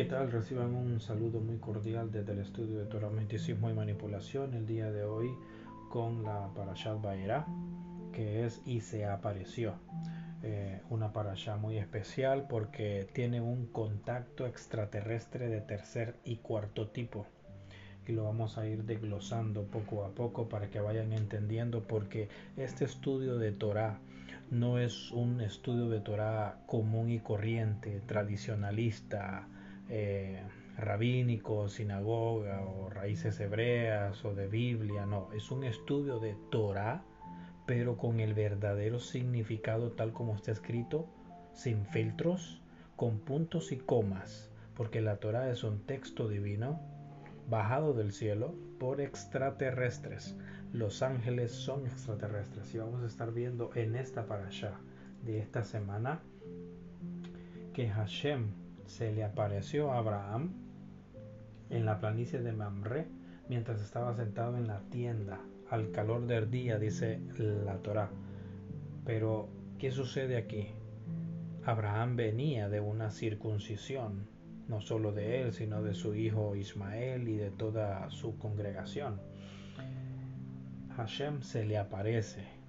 ¿Qué tal? Reciban un saludo muy cordial desde el estudio de Torah, Misticismo y Manipulación el día de hoy con la Parashat Baera, que es Y se apareció. Eh, una parasha muy especial porque tiene un contacto extraterrestre de tercer y cuarto tipo. Y lo vamos a ir desglosando poco a poco para que vayan entendiendo porque este estudio de Torah no es un estudio de Torah común y corriente, tradicionalista, eh, rabínico, sinagoga o raíces hebreas o de Biblia, no, es un estudio de Torah, pero con el verdadero significado tal como está escrito, sin filtros, con puntos y comas, porque la Torah es un texto divino bajado del cielo por extraterrestres. Los ángeles son extraterrestres y vamos a estar viendo en esta parasha de esta semana que Hashem se le apareció a Abraham en la planicie de Mamre mientras estaba sentado en la tienda al calor del día, dice la Torá. Pero, ¿qué sucede aquí? Abraham venía de una circuncisión, no solo de él, sino de su hijo Ismael y de toda su congregación. Hashem se le aparece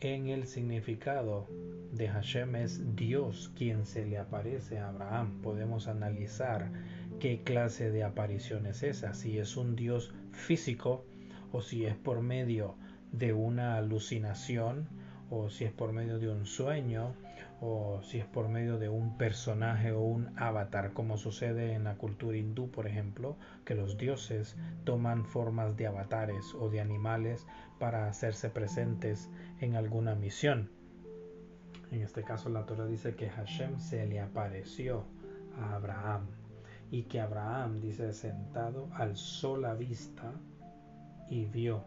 en el significado de Hashem es Dios quien se le aparece a Abraham. Podemos analizar qué clase de aparición es esa, si es un Dios físico o si es por medio de una alucinación o si es por medio de un sueño o si es por medio de un personaje o un avatar, como sucede en la cultura hindú, por ejemplo, que los dioses toman formas de avatares o de animales para hacerse presentes en alguna misión. En este caso la Torah dice que Hashem se le apareció a Abraham y que Abraham dice sentado alzó la vista y vio.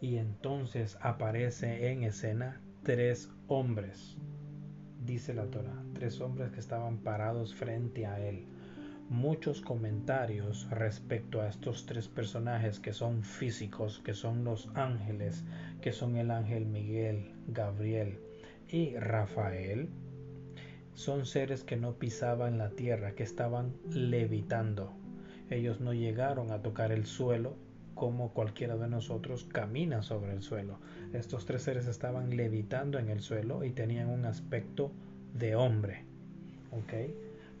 Y entonces aparece en escena tres hombres dice la Torah, tres hombres que estaban parados frente a él. Muchos comentarios respecto a estos tres personajes que son físicos, que son los ángeles, que son el ángel Miguel, Gabriel y Rafael, son seres que no pisaban la tierra, que estaban levitando. Ellos no llegaron a tocar el suelo, como cualquiera de nosotros camina sobre el suelo. Estos tres seres estaban levitando en el suelo y tenían un aspecto de hombre.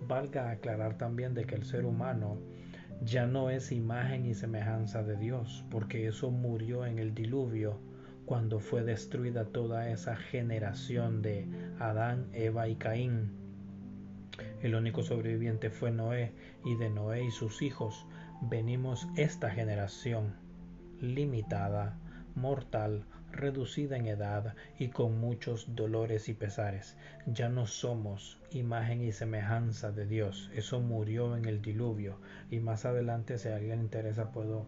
Valga aclarar también de que el ser humano ya no es imagen y semejanza de Dios, porque eso murió en el diluvio cuando fue destruida toda esa generación de Adán, Eva y Caín. El único sobreviviente fue Noé y de Noé y sus hijos venimos esta generación limitada, mortal, reducida en edad y con muchos dolores y pesares. Ya no somos imagen y semejanza de Dios. Eso murió en el diluvio y más adelante si alguien interesa puedo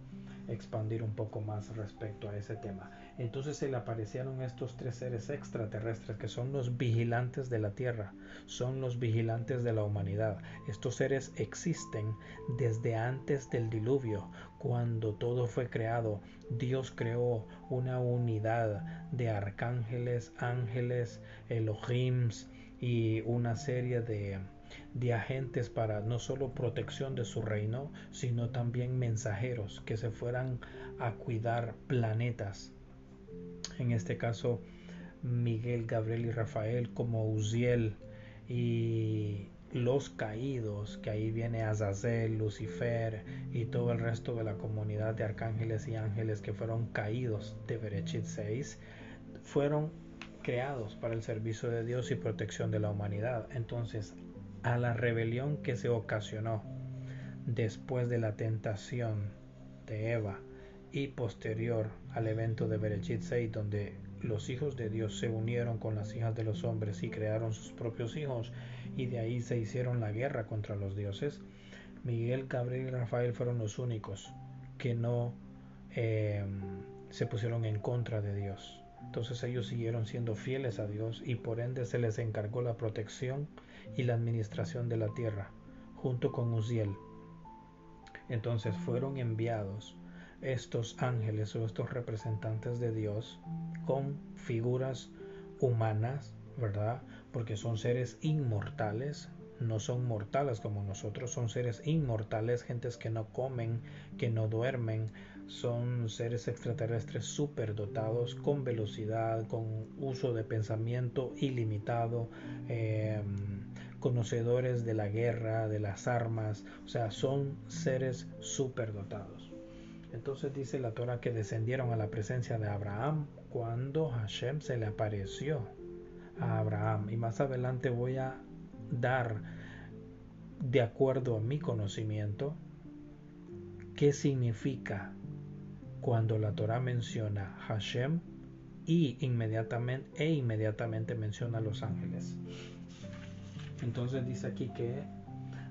expandir un poco más respecto a ese tema. Entonces se le aparecieron estos tres seres extraterrestres que son los vigilantes de la Tierra, son los vigilantes de la humanidad. Estos seres existen desde antes del diluvio, cuando todo fue creado. Dios creó una unidad de arcángeles, ángeles, Elohims y una serie de de agentes para no solo protección de su reino, sino también mensajeros que se fueran a cuidar planetas. En este caso, Miguel, Gabriel y Rafael como Uziel y los caídos, que ahí viene Azazel, Lucifer y todo el resto de la comunidad de arcángeles y ángeles que fueron caídos de Berechit 6, fueron creados para el servicio de Dios y protección de la humanidad. Entonces, a la rebelión que se ocasionó después de la tentación de Eva y posterior al evento de Berechit 6 donde los hijos de Dios se unieron con las hijas de los hombres y crearon sus propios hijos y de ahí se hicieron la guerra contra los dioses, Miguel, Gabriel y Rafael fueron los únicos que no em, se pusieron en contra de Dios. Entonces ellos siguieron siendo fieles a Dios y por ende se les encargó la protección y la administración de la tierra, junto con Uziel. Entonces fueron enviados estos ángeles o estos representantes de Dios con figuras humanas, ¿verdad? Porque son seres inmortales, no son mortales como nosotros, son seres inmortales, gentes que no comen, que no duermen, son seres extraterrestres superdotados con velocidad, con uso de pensamiento ilimitado, em, conocedores de la guerra, de las armas, o sea, son seres superdotados. Entonces dice la Torah que descendieron a la presencia de Abraham cuando Hashem se le apareció a Abraham. Y más adelante voy a dar, de acuerdo a mi conocimiento, qué significa cuando la Torah menciona Hashem y inmediatamente e inmediatamente menciona los ángeles. Entonces dice aquí que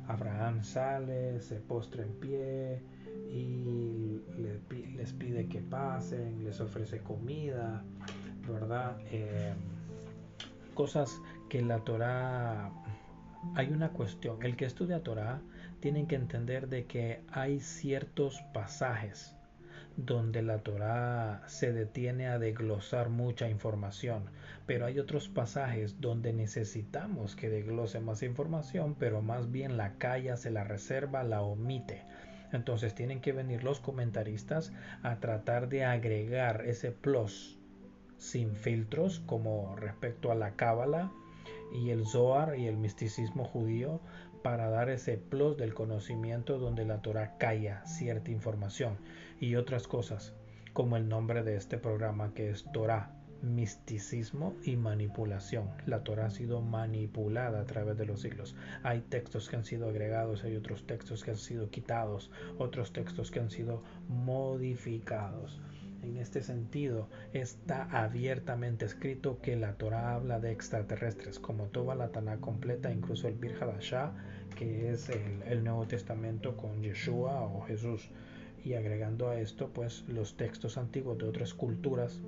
Abraham sale, se postra en pie y les pide que pasen, les ofrece comida, ¿verdad? Eh, cosas que la Torah hay una cuestión. El que estudia Torah tiene que entender de que hay ciertos pasajes donde la Torah se detiene a desglosar mucha información, pero hay otros pasajes donde necesitamos que desglose más información, pero más bien la calla, se la reserva, la omite. Entonces tienen que venir los comentaristas a tratar de agregar ese plus sin filtros como respecto a la Cábala y el Zohar y el misticismo judío para dar ese plus del conocimiento donde la Torah calla cierta información y otras cosas, como el nombre de este programa que es Torah, misticismo y manipulación. La Torah ha sido manipulada a través de los siglos. Hay textos que han sido agregados, hay otros textos que han sido quitados, otros textos que han sido modificados. En este sentido, está abiertamente escrito que la Torah habla de extraterrestres, como toda la Tanakh completa, incluso el Bir que es el, el Nuevo Testamento con Yeshua o Jesús y agregando a esto pues los textos antiguos de otras culturas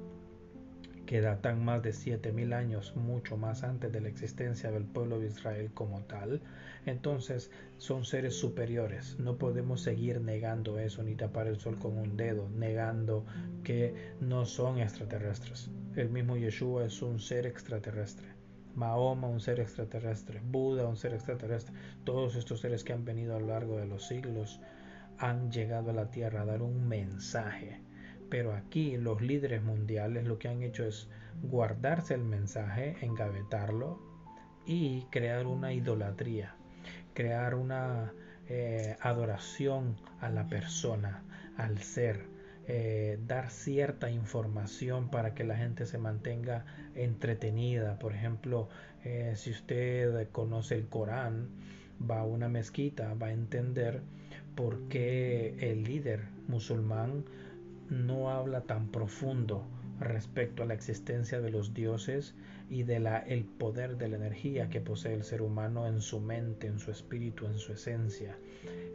que datan más de 7000 años, mucho más antes de la existencia del pueblo de Israel como tal, entonces son seres superiores. No podemos seguir negando eso ni tapar el sol con un dedo, negando que no son extraterrestres. El mismo Yeshua es un ser extraterrestre. Mahoma, un ser extraterrestre, Buda, un ser extraterrestre, todos estos seres que han venido a lo largo de los siglos han llegado a la Tierra a dar un mensaje. Pero aquí los líderes mundiales lo que han hecho es guardarse el mensaje, engavetarlo y crear una idolatría, crear una eh, adoración a la persona, al ser, eh, dar cierta información para que la gente se mantenga entretenida. Por ejemplo, eh, si usted conoce el Corán, va a una mezquita, va a entender por qué el líder musulmán no habla tan profundo respecto a la existencia de los dioses y de la el poder de la energía que posee el ser humano en su mente, en su espíritu, en su esencia.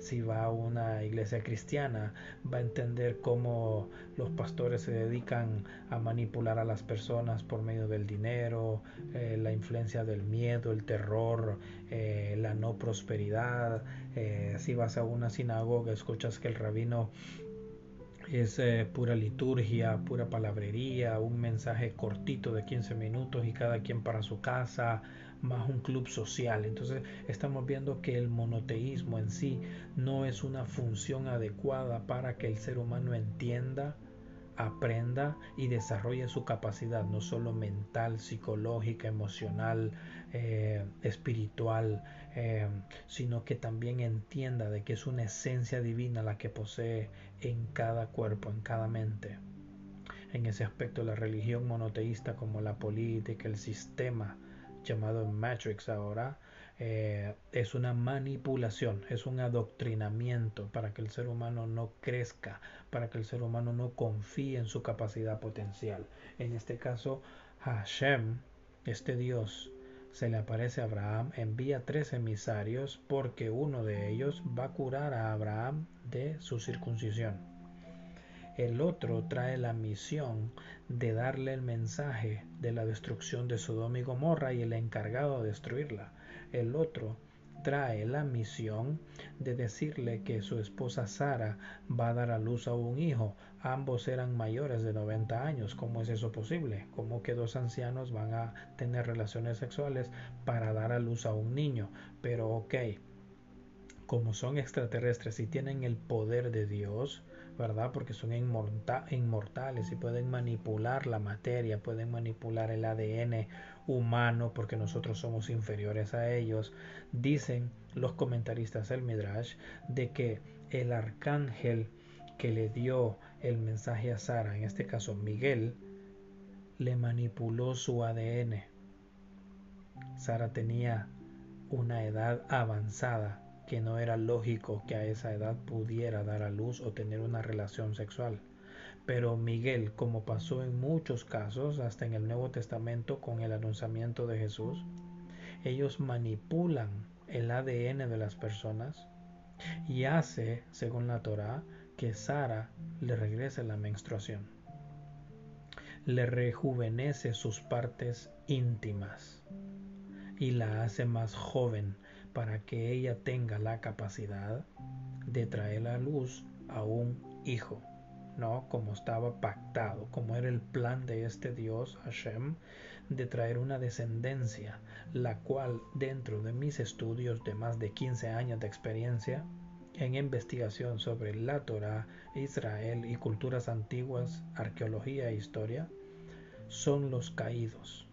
Si va a una iglesia cristiana, va a entender cómo los pastores se dedican a manipular a las personas por medio del dinero, eh, la influencia del miedo, el terror, eh, la no prosperidad. Eh, si vas a una sinagoga, escuchas que el rabino es eh, pura liturgia, pura palabrería, un mensaje cortito de 15 minutos y cada quien para su casa, más un club social. Entonces estamos viendo que el monoteísmo en sí no es una función adecuada para que el ser humano entienda aprenda y desarrolle su capacidad, no solo mental, psicológica, emocional, eh, espiritual, eh, sino que también entienda de que es una esencia divina la que posee en cada cuerpo, en cada mente. En ese aspecto, la religión monoteísta como la política, el sistema llamado Matrix ahora, eh, es una manipulación, es un adoctrinamiento para que el ser humano no crezca, para que el ser humano no confíe en su capacidad potencial. En este caso, Hashem, este Dios, se le aparece a Abraham, envía tres emisarios porque uno de ellos va a curar a Abraham de su circuncisión. El otro trae la misión de darle el mensaje de la destrucción de Sodoma y Gomorra y el encargado de destruirla el otro trae la misión de decirle que su esposa Sara va a dar a luz a un hijo. Ambos eran mayores de 90 años. ¿Cómo es eso posible? ¿Cómo que dos ancianos van a tener relaciones sexuales para dar a luz a un niño? Pero ok, como son extraterrestres y tienen el poder de Dios, ¿verdad? Porque son inmortales y pueden manipular la materia, pueden manipular el ADN humano porque nosotros somos inferiores a ellos. Dicen los comentaristas del Midrash de que el arcángel que le dio el mensaje a Sara, en este caso Miguel, le manipuló su ADN. Sara tenía una edad avanzada que no era lógico que a esa edad pudiera dar a luz o tener una relación sexual. Pero Miguel, como pasó en muchos casos, hasta en el Nuevo Testamento con el anunciamiento de Jesús, ellos manipulan el ADN de las personas y hace, según la Torá, que Sara le regrese la menstruación. Le rejuvenece sus partes íntimas y la hace más joven para que ella tenga la capacidad de traer a luz a un hijo. ¿No? Como estaba pactado, como era el plan de este Dios, Hashem, de traer una descendencia, la cual dentro de mis estudios de más de 15 años de experiencia en investigación sobre la Torah, Israel y culturas antiguas, arqueología e historia, son los caídos.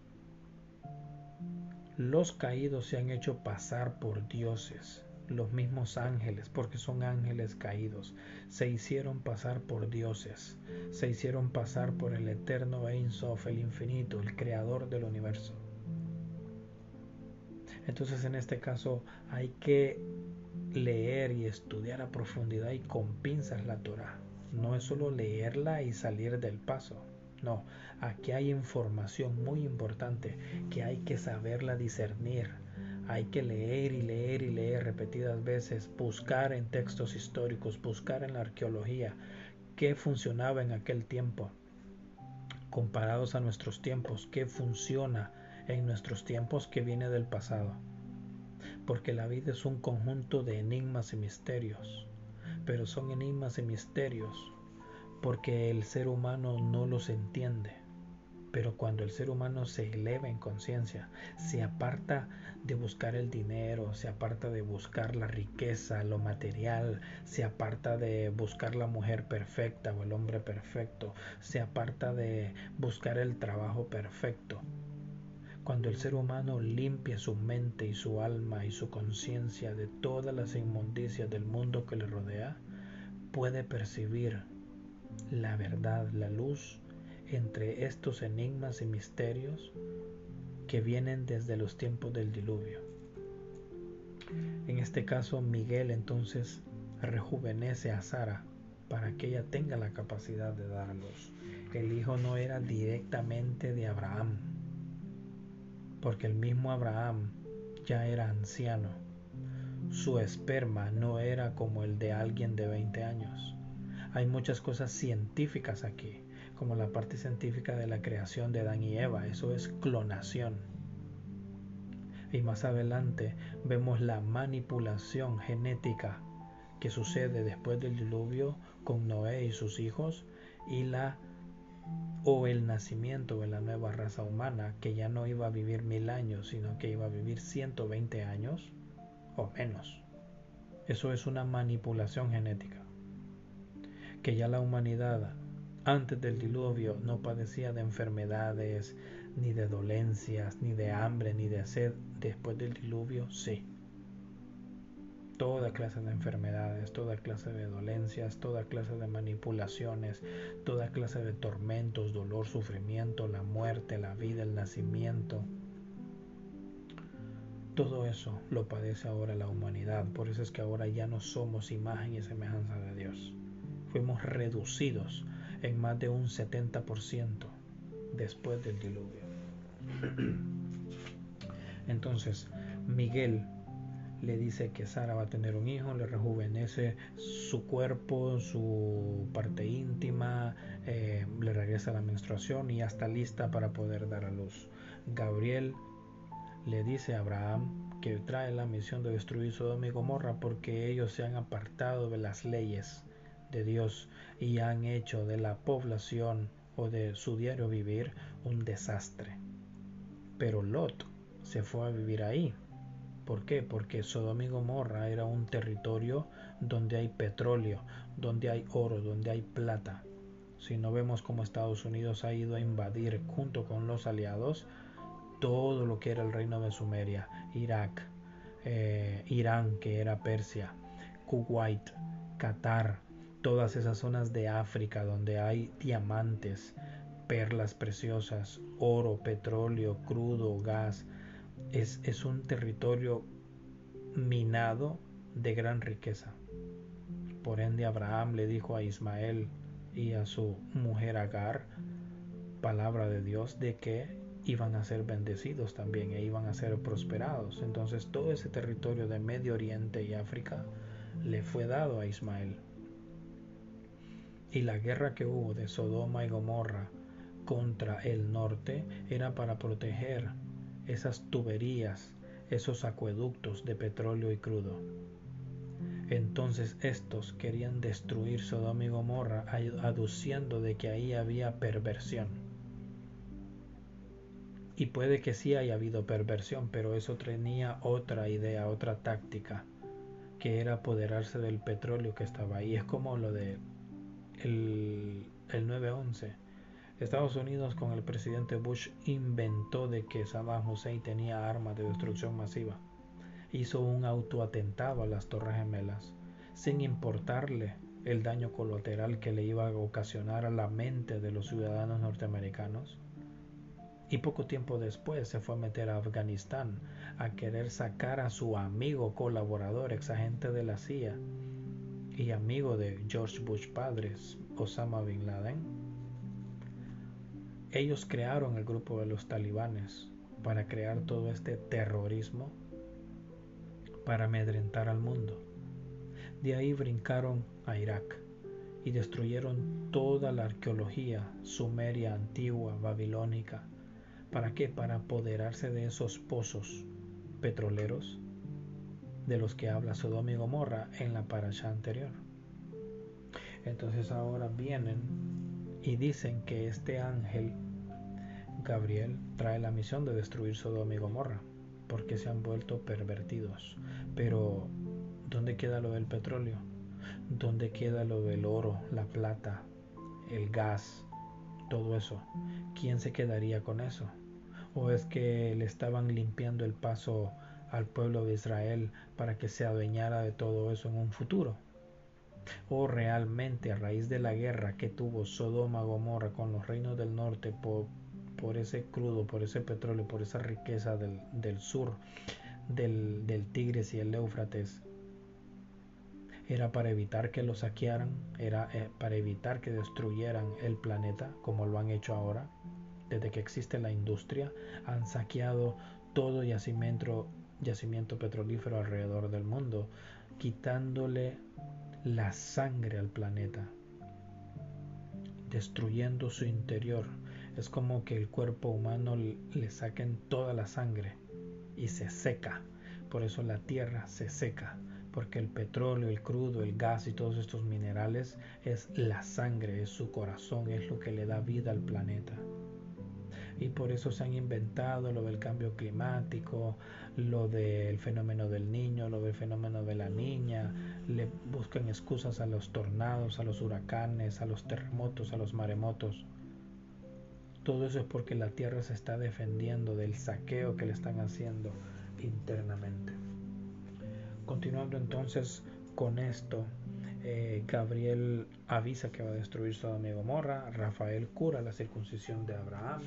Los caídos se han hecho pasar por dioses, los mismos ángeles, porque son ángeles caídos, se hicieron pasar por dioses, se hicieron pasar por el eterno Ein Sof, el infinito, el creador del universo. Entonces en este caso hay que leer y estudiar a profundidad y con pinzas la Torah. No es solo leerla y salir del paso. No, aquí hay información muy importante que hay que saberla discernir hay que leer y leer y leer repetidas veces, buscar en textos históricos, buscar en la arqueología qué funcionaba en aquel tiempo, comparados a nuestros tiempos, qué funciona en nuestros tiempos que viene del pasado. Porque la vida es un conjunto de enigmas y misterios, pero son enigmas y misterios porque el ser humano no los entiende pero cuando el ser humano se eleva en conciencia, se aparta de buscar el dinero, se aparta de buscar la riqueza, lo material, se aparta de buscar la mujer perfecta o el hombre perfecto, se aparta de buscar el trabajo perfecto. Cuando el ser humano limpia su mente y su alma y su conciencia de todas las inmundicias del mundo que le rodea, puede percibir la verdad, la luz, entre estos enigmas y misterios que vienen desde los tiempos del diluvio. En este caso, Miguel entonces rejuvenece a Sara para que ella tenga la capacidad de dar a luz. El hijo no era directamente de Abraham, porque el mismo Abraham ya era anciano. Su esperma no era como el de alguien de 20 años. Hay muchas cosas científicas aquí como la parte científica de la creación de Adán y Eva, eso es clonación. Y más adelante vemos la manipulación genética que sucede después del diluvio con Noé y sus hijos y la o el nacimiento de la nueva raza humana que ya no iba a vivir mil años, sino que iba a vivir 120 años o menos. Eso es una manipulación genética. Que ya la humanidad antes del diluvio no padecía de enfermedades, ni de dolencias, ni de hambre, ni de sed. Después del diluvio, sí. Toda clase de enfermedades, toda clase de dolencias, toda clase de manipulaciones, toda clase de tormentos, dolor, sufrimiento, la muerte, la vida, el nacimiento. Todo eso lo padece ahora la humanidad. Por eso es que ahora ya no somos imagen y semejanza de Dios. Fuimos reducidos en más de un 70% después del diluvio. Entonces, Miguel le dice que Sara va a tener un hijo, le rejuvenece su cuerpo, su parte íntima, eh, le regresa la menstruación y ya está lista para poder dar a luz. Gabriel le dice a Abraham que trae la misión de destruir Sodoma y Gomorra porque ellos se han apartado de las leyes de Dios y han hecho de la población o de su diario vivir un desastre. Pero Lot se fue a vivir ahí. ¿Por qué? Porque Sodoma y Gomorra era un territorio donde hay petróleo, donde hay oro, donde hay plata. Si no vemos cómo Estados Unidos ha ido a invadir junto con los aliados todo lo que era el reino de Sumeria, Irak, eh, Irán, que era Persia, Kuwait, Qatar, todas esas zonas de África donde hay diamantes, perlas preciosas, oro, petróleo, crudo, gas. Es, es un territorio minado de gran riqueza. Por ende, Abraham le dijo a Ismael y a su mujer Agar, palabra de Dios, de que iban a ser bendecidos también e iban a ser prosperados. Entonces todo ese territorio de Medio Oriente y África le fue dado a Ismael. Y la guerra que hubo de Sodoma y Gomorra contra el norte era para proteger esas tuberías, esos acueductos de petróleo y crudo. Entonces estos querían destruir Sodoma y Gomorra aduciendo de que ahí había perversión y puede que sí haya habido perversión, pero eso tenía otra idea, otra táctica, que era apoderarse del petróleo que estaba ahí. Es como lo de el, el 9-11. Estados Unidos con el presidente Bush inventó de que Saddam Hussein tenía armas de destrucción masiva. Hizo un autoatentado a las Torres Gemelas, sin importarle el daño colateral que le iba a ocasionar a la mente de los ciudadanos norteamericanos y poco tiempo después se fue a meter a Afganistán a querer sacar a su amigo colaborador, ex agente de la CIA y amigo de George Bush padres, Osama Bin Laden. Ellos crearon el grupo de los talibanes para crear todo este terrorismo para amedrentar al mundo. De ahí brincaron a Irak y destruyeron toda la arqueología sumeria antigua, babilónica, ¿Para qué? Para apoderarse de esos pozos petroleros de los que habla Sodoma y Gomorra en la paracha anterior. Entonces ahora vienen y dicen que este ángel Gabriel trae la misión de destruir Sodoma y Gomorra porque se han vuelto pervertidos. Pero ¿dónde queda lo del petróleo? ¿Dónde queda lo del oro, la plata, el gas, todo eso? ¿Quién se quedaría con eso? ¿O es que le estaban limpiando el paso al pueblo de Israel para que se adueñara de todo eso en un futuro? ¿O realmente a raíz de la guerra que tuvo Sodoma Gomorra con los reinos del norte por, ese crudo, por ese petróleo, por esa riqueza del, del sur, del, del Tigres y el Éufrates, era para evitar que lo saquearan, era eh, para evitar que destruyeran el planeta como lo han hecho ahora desde que existe la industria, han saqueado todo yacimiento, yacimiento petrolífero alrededor del mundo, quitándole la sangre al planeta, destruyendo su interior. Es como que el cuerpo humano le saquen toda la sangre y se seca. Por eso la tierra se seca, porque el petróleo, el crudo, el gas y todos estos minerales es la sangre, es su corazón, es lo que le da vida al planeta y por eso se han inventado lo del cambio climático, lo del fenómeno del niño, lo del fenómeno de la niña, le buscan excusas a los tornados, a los huracanes, a los terremotos, a los maremotos. Todo eso es porque la Tierra se está defendiendo del saqueo que le están haciendo internamente. Continuando entonces con esto, eh, Gabriel avisa que va a destruir Sodoma y Gomorra, Rafael cura la circuncisión de Abraham,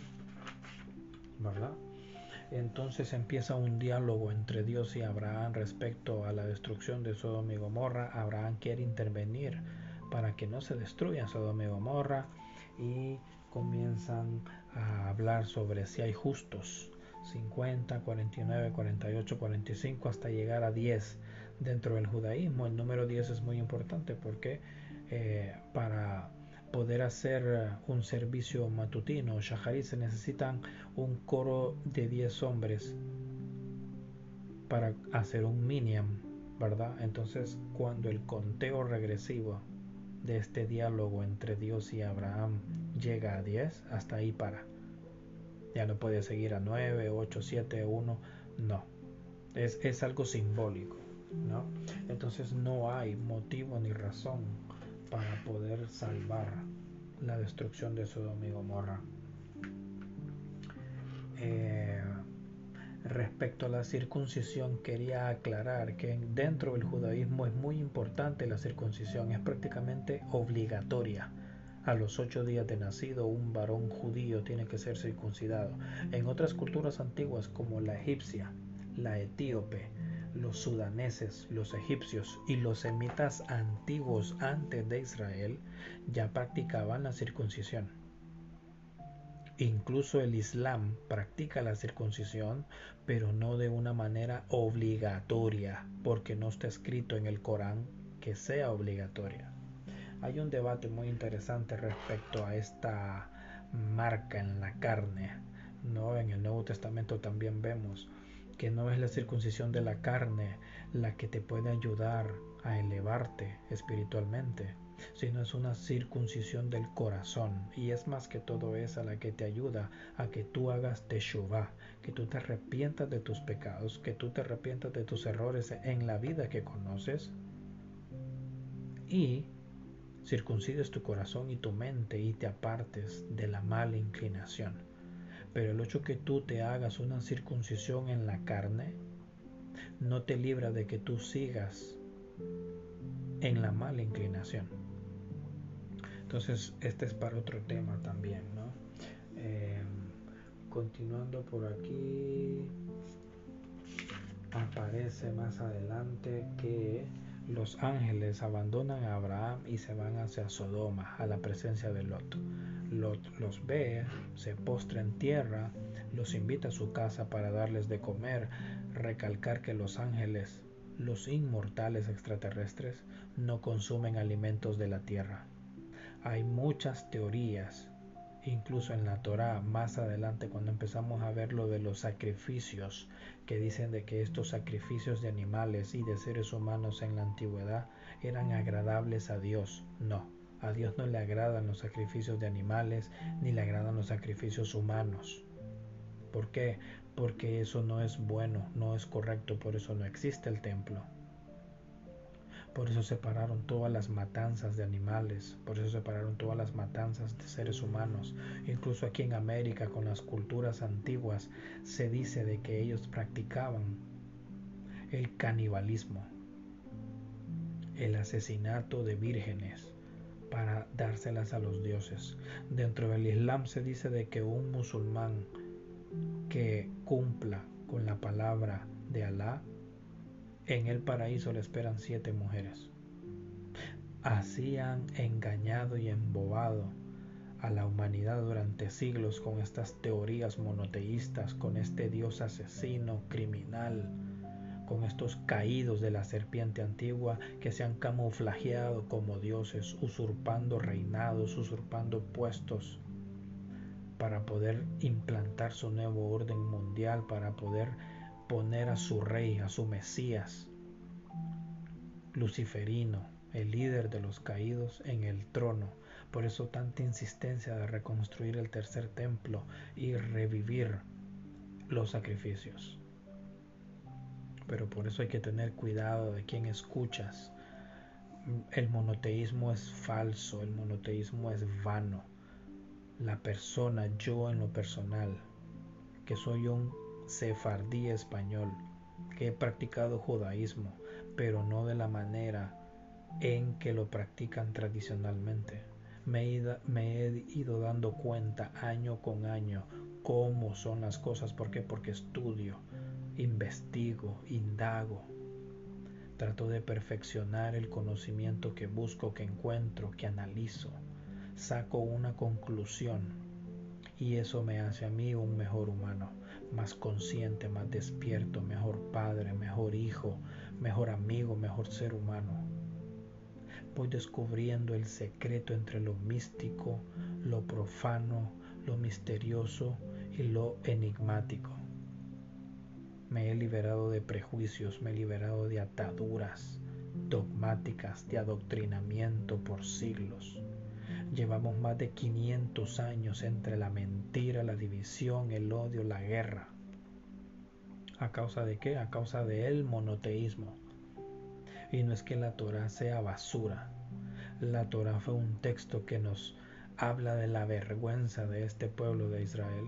Entonces empieza un diálogo entre Dios y Abraham respecto a la destrucción de Sodoma y Gomorra. Abraham quiere intervenir para que no se destruya Sodoma y Gomorra y comienzan a hablar sobre si hay justos. 50, 49, 48, 45 hasta llegar a 10 dentro del judaísmo. El número 10 es muy importante porque eh, para poder hacer eh, un servicio matutino, shaharit, se necesitan un coro de 10 hombres para hacer un miniam, ¿verdad? Entonces, cuando el conteo regresivo de este diálogo entre Dios y Abraham llega a 10, hasta ahí para. Ya no puede seguir a 9, 8, 7, 1, no. Es, es algo simbólico, ¿no? Entonces no hay motivo ni razón para poder salvar la destrucción de Sodoma y Gomorra. Eh, respecto a la circuncisión, quería aclarar que dentro del judaísmo es muy importante la circuncisión, es prácticamente obligatoria. A los ocho días de nacido, un varón judío tiene que ser circuncidado. En otras culturas antiguas, como la egipcia, la etíope, los sudaneses, los egipcios y los semitas antiguos antes de Israel ya practicaban la circuncisión. Incluso el Islam practica la circuncisión, pero no de una manera obligatoria, porque no está escrito en el Corán que sea obligatoria. Hay un debate muy interesante respecto a esta marca en la carne. ¿no? En el Nuevo Testamento también vemos que no es la circuncisión de la carne la que te puede ayudar a elevarte espiritualmente, sino es una circuncisión del corazón y es más que todo esa la que te ayuda a que tú hagas teshuvah, que tú te arrepientas de tus pecados, que tú te arrepientas de tus errores en la vida que conoces y circuncides tu corazón y tu mente y te apartes de la mala inclinación. Pero el hecho que tú te hagas una circuncisión en la carne no te libra de que tú sigas en la mala inclinación. Entonces, este es para otro tema también, ¿no? Em, continuando por aquí, aparece más adelante que los ángeles abandonan a Abraham y se van hacia Sodoma, a la presencia de Lot. Lot los ve, se postra en tierra, los invita a su casa para darles de comer, recalcar que los ángeles, los inmortales extraterrestres, no consumen alimentos de la tierra. Hay muchas teorías, incluso en la Torá, más adelante cuando empezamos a ver lo de los sacrificios, que dicen de que estos sacrificios de animales y de seres humanos en la antigüedad eran agradables a Dios. No, a Dios no le agradan los sacrificios de animales ni le agradan los sacrificios humanos. ¿Por qué? Porque eso no es bueno, no es correcto, por eso no existe el templo. Por eso separaron todas las matanzas de animales, por eso separaron todas las matanzas de seres humanos. Incluso aquí en América, con las culturas antiguas, se dice de que ellos practicaban el canibalismo, el asesinato de vírgenes, para dárselas a los dioses. Dentro del Islam se dice de que un musulmán que cumpla con la palabra de Alá, en el paraíso le esperan siete mujeres. Así han engañado y embobado a la humanidad durante siglos con estas teorías monoteístas, con este Dios asesino, criminal, con estos caídos de la serpiente antigua que se han camuflajeado como dioses, usurpando reinados, usurpando puestos para poder implantar su nuevo orden mundial, para poder poner a su rey, a su Mesías, Luciferino, el líder de los caídos, en el trono. Por eso tanta insistencia de reconstruir el tercer templo y revivir los sacrificios pero por eso hay que tener cuidado de quién escuchas. El monoteísmo es falso, el monoteísmo es vano. La persona, yo en lo personal, que soy un sefardí español, que he practicado judaísmo, pero no de la manera en que lo practican tradicionalmente. Me he ido dando cuenta año con año cómo son las cosas. ¿Por qué? Porque estudio investigo, indago, trato de perfeccionar el conocimiento que busco, que encuentro, que analizo, saco una conclusión y eso me hace a mí un mejor humano, más consciente, más despierto, mejor padre, mejor hijo, mejor amigo, mejor ser humano. Voy descubriendo el secreto entre lo místico, lo profano, lo misterioso y lo enigmático Me he liberado de prejuicios, me he liberado de ataduras dogmáticas, de adoctrinamiento por siglos. Llevamos más de 500 años entre la mentira, la división, el odio, la guerra. ¿A causa de qué? A causa del monoteísmo. Y no es que la Torah sea basura. La Torah fue un texto que nos habla de la vergüenza de este pueblo de Israel.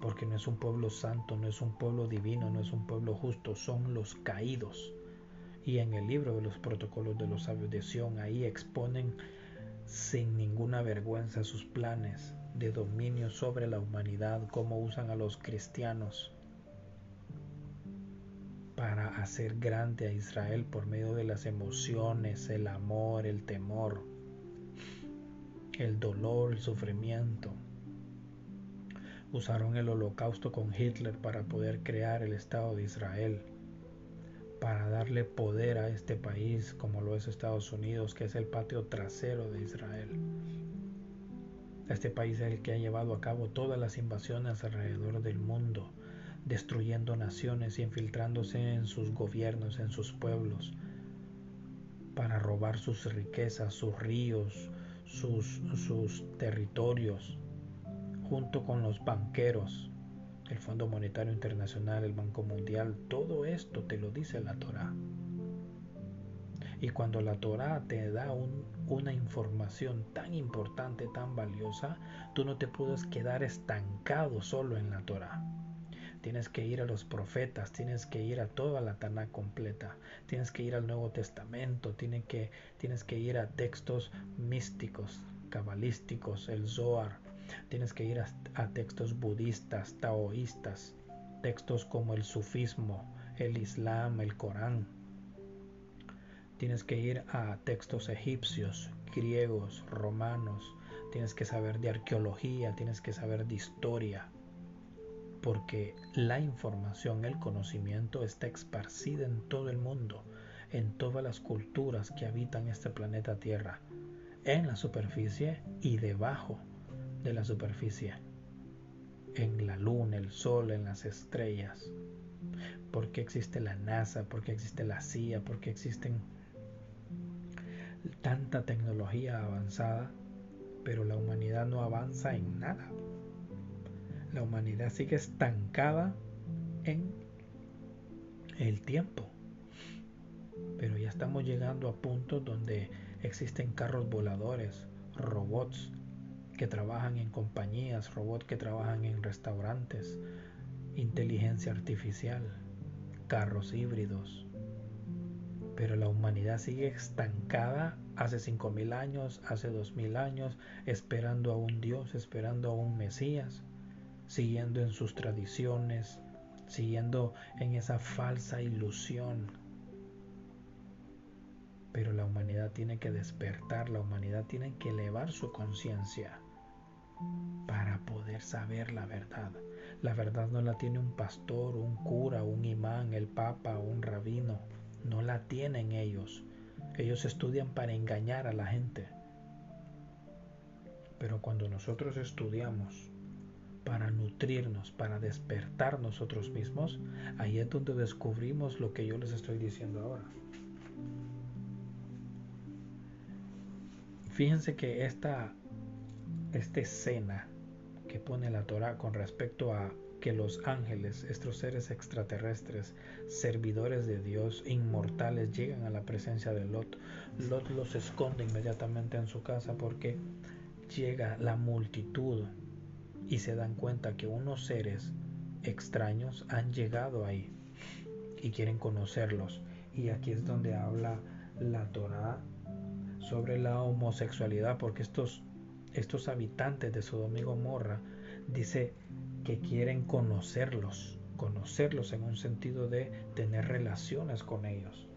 Porque no es un pueblo santo, no es un pueblo divino, no es un pueblo justo, son los caídos. Y en el libro de los protocolos de los sabios de Sion, ahí exponen sin ninguna vergüenza sus planes de dominio sobre la humanidad, cómo usan a los cristianos para hacer grande a Israel por medio de las emociones, el amor, el temor, el dolor, el sufrimiento. Usaron el holocausto con Hitler para poder crear el Estado de Israel para darle poder a este país como lo es Estados Unidos, que es el patio trasero de Israel. Este país es el que ha llevado a cabo todas las invasiones alrededor del mundo, destruyendo naciones y infiltrándose en sus gobiernos, en sus pueblos, para robar sus riquezas, sus ríos, sus, sus territorios, junto con los banqueros el Fondo Monetario Internacional, el Banco Mundial, todo esto te lo dice la Torah. Y cuando la Torah te da una información tan importante, tan valiosa, tú no te puedes quedar estancado solo en la Torah. Tienes que ir a los profetas, tienes que ir a toda la Tanakh completa, tienes que ir al Nuevo Testamento, tienes que ir a textos místicos, cabalísticos, el Zohar, Tienes que ir a, textos budistas, taoístas, textos como el sufismo, el islam, el corán. Tienes que ir a textos egipcios, griegos, romanos. Tienes que saber de arqueología, tienes que saber de historia. Porque la información, el conocimiento está esparcida en todo el mundo, en todas las culturas que habitan este planeta Tierra, en la superficie y debajo de la superficie, en la luna, el sol, en las estrellas. ¿Por qué existe la NASA? ¿Por qué existe la CIA? ¿Por qué existen tanta tecnología avanzada? Pero la humanidad no avanza en nada. La humanidad sigue estancada en el tiempo. Pero ya estamos llegando a puntos donde existen carros voladores, robots, que trabajan en compañías, robots que trabajan en restaurantes, inteligencia artificial, carros híbridos. Pero la humanidad sigue estancada hace 5.000 años, hace 2.000 años, esperando a un Dios, esperando a un Mesías, siguiendo en sus tradiciones, siguiendo en esa falsa ilusión. Pero la humanidad tiene que despertar, la humanidad tiene que elevar su conciencia para poder saber la verdad. La verdad no la tiene un pastor, un cura, un imán, el papa, un rabino. No la tienen ellos. Ellos estudian para engañar a la gente. Pero cuando nosotros estudiamos para nutrirnos, para despertar nosotros mismos, ahí es donde descubrimos lo que yo les estoy diciendo ahora. Fíjense que esta esta escena que pone la Torah con respecto a que los ángeles, estos seres extraterrestres, servidores de Dios, inmortales, llegan a la presencia de Lot. Lot los esconde inmediatamente en su casa porque llega la multitud y se dan cuenta que unos seres extraños han llegado ahí y quieren conocerlos. Y aquí es donde habla la Torah sobre la homosexualidad, porque estos estos habitantes de Sodoma y Gomorra, dice que quieren conocerlos, conocerlos en un sentido de tener relaciones con ellos.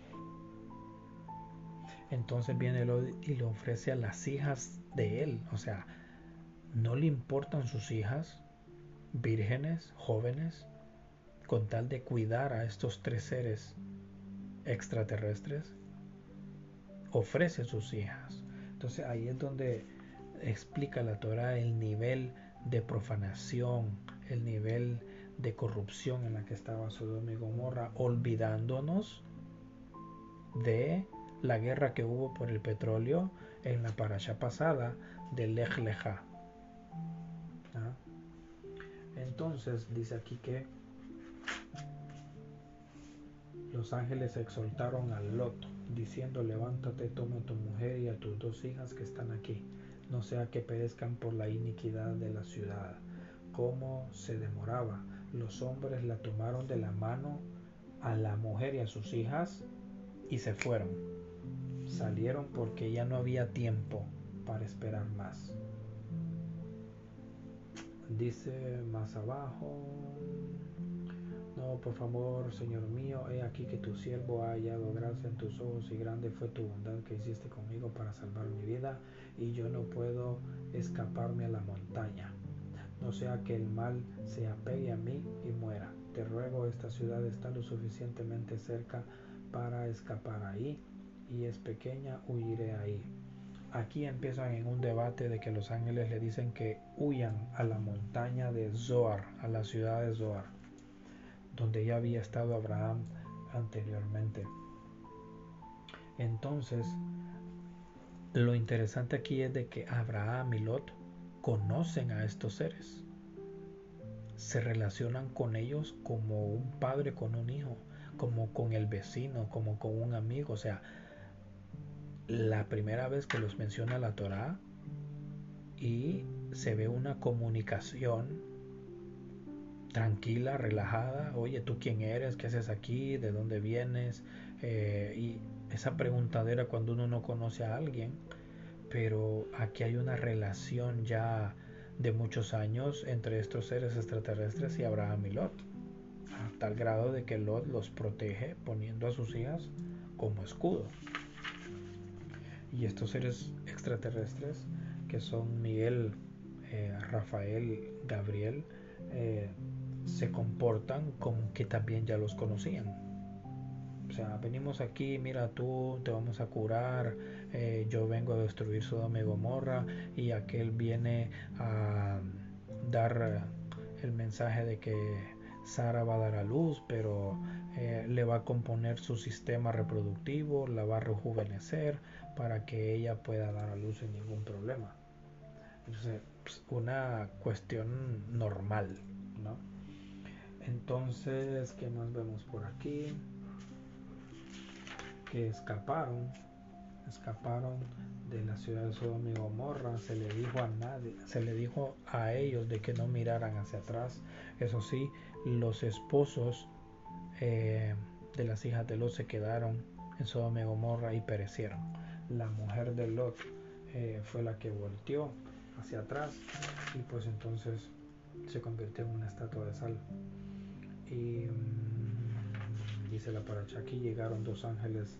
Entonces viene y le ofrece a las hijas de él, o sea, no le importan sus hijas, vírgenes, jóvenes, con tal de cuidar a estos tres seres extraterrestres, ofrece sus hijas. Entonces ahí es donde explica la Torah el nivel de profanación, el nivel de corrupción en la que estaba Sodoma y Gomorra, olvidándonos de la guerra que hubo por el petróleo en la parasha pasada de Lech. ¿Ah? Entonces dice aquí que los ángeles exhortaron a Lot, diciendo, levántate, toma a tu mujer y a tus dos hijas que están aquí, no sea que perezcan por la iniquidad de la ciudad. Como se demoraba, los hombres la tomaron de la mano a la mujer y a sus hijas y se fueron. Salieron porque ya no había tiempo para esperar más. Dice más abajo, no, por favor, Señor mío, he aquí que tu siervo ha hallado gracia en tus ojos y grande fue tu bondad que hiciste conmigo para salvar mi vida y yo no puedo escaparme a la montaña. No sea que el mal se apegue a mí y muera. Te ruego, esta ciudad está lo suficientemente cerca para escapar ahí y es pequeña, huiré ahí. Aquí empiezan en un debate de que los ángeles le dicen que huyan a la montaña de Zoar, a la ciudad de Zoar, donde ya había estado Abraham anteriormente. Entonces, lo interesante aquí es de que Abraham y Lot conocen a estos seres. Se relacionan con ellos como un padre con un hijo, como con el vecino, como con un amigo. O sea, la primera vez que los menciona la Torá y se ve una comunicación tranquila, relajada. Oye, ¿tú quién eres? ¿Qué haces aquí? ¿De dónde vienes? Eh, y esa preguntadera cuando uno no conoce a alguien. Pero aquí hay una relación ya de muchos años entre estos seres extraterrestres y Abraham y Lot. A tal grado de que Lot los protege poniendo a sus hijas como escudo. Y estos seres extraterrestres, que son Miguel, eh, Rafael, Gabriel, eh, se comportan como que también ya los conocían. O sea, venimos aquí, mira tú, te vamos a curar, eh, yo vengo a destruir Sodoma y Gomorra y aquel viene a dar el mensaje de que Sara va a dar a luz, pero le va a componer su sistema reproductivo, la va a rejuvenecer, para que ella pueda dar a luz sin ningún problema. Entonces, pues, una cuestión normal, ¿no? Entonces, ¿qué más vemos por aquí? Que escaparon, escaparon de la ciudad de Sodoma y Gomorra, se le dijo a nadie, se le dijo a ellos de que no miraran hacia atrás. Eso sí, los esposos eh, de las hijas de Lot se quedaron en Sodoma y Gomorra y perecieron la mujer de Lot eh, fue la que volteó hacia atrás y pues entonces se convirtió en una estatua de sal. Y mm, dice la paracha aquí llegaron dos ángeles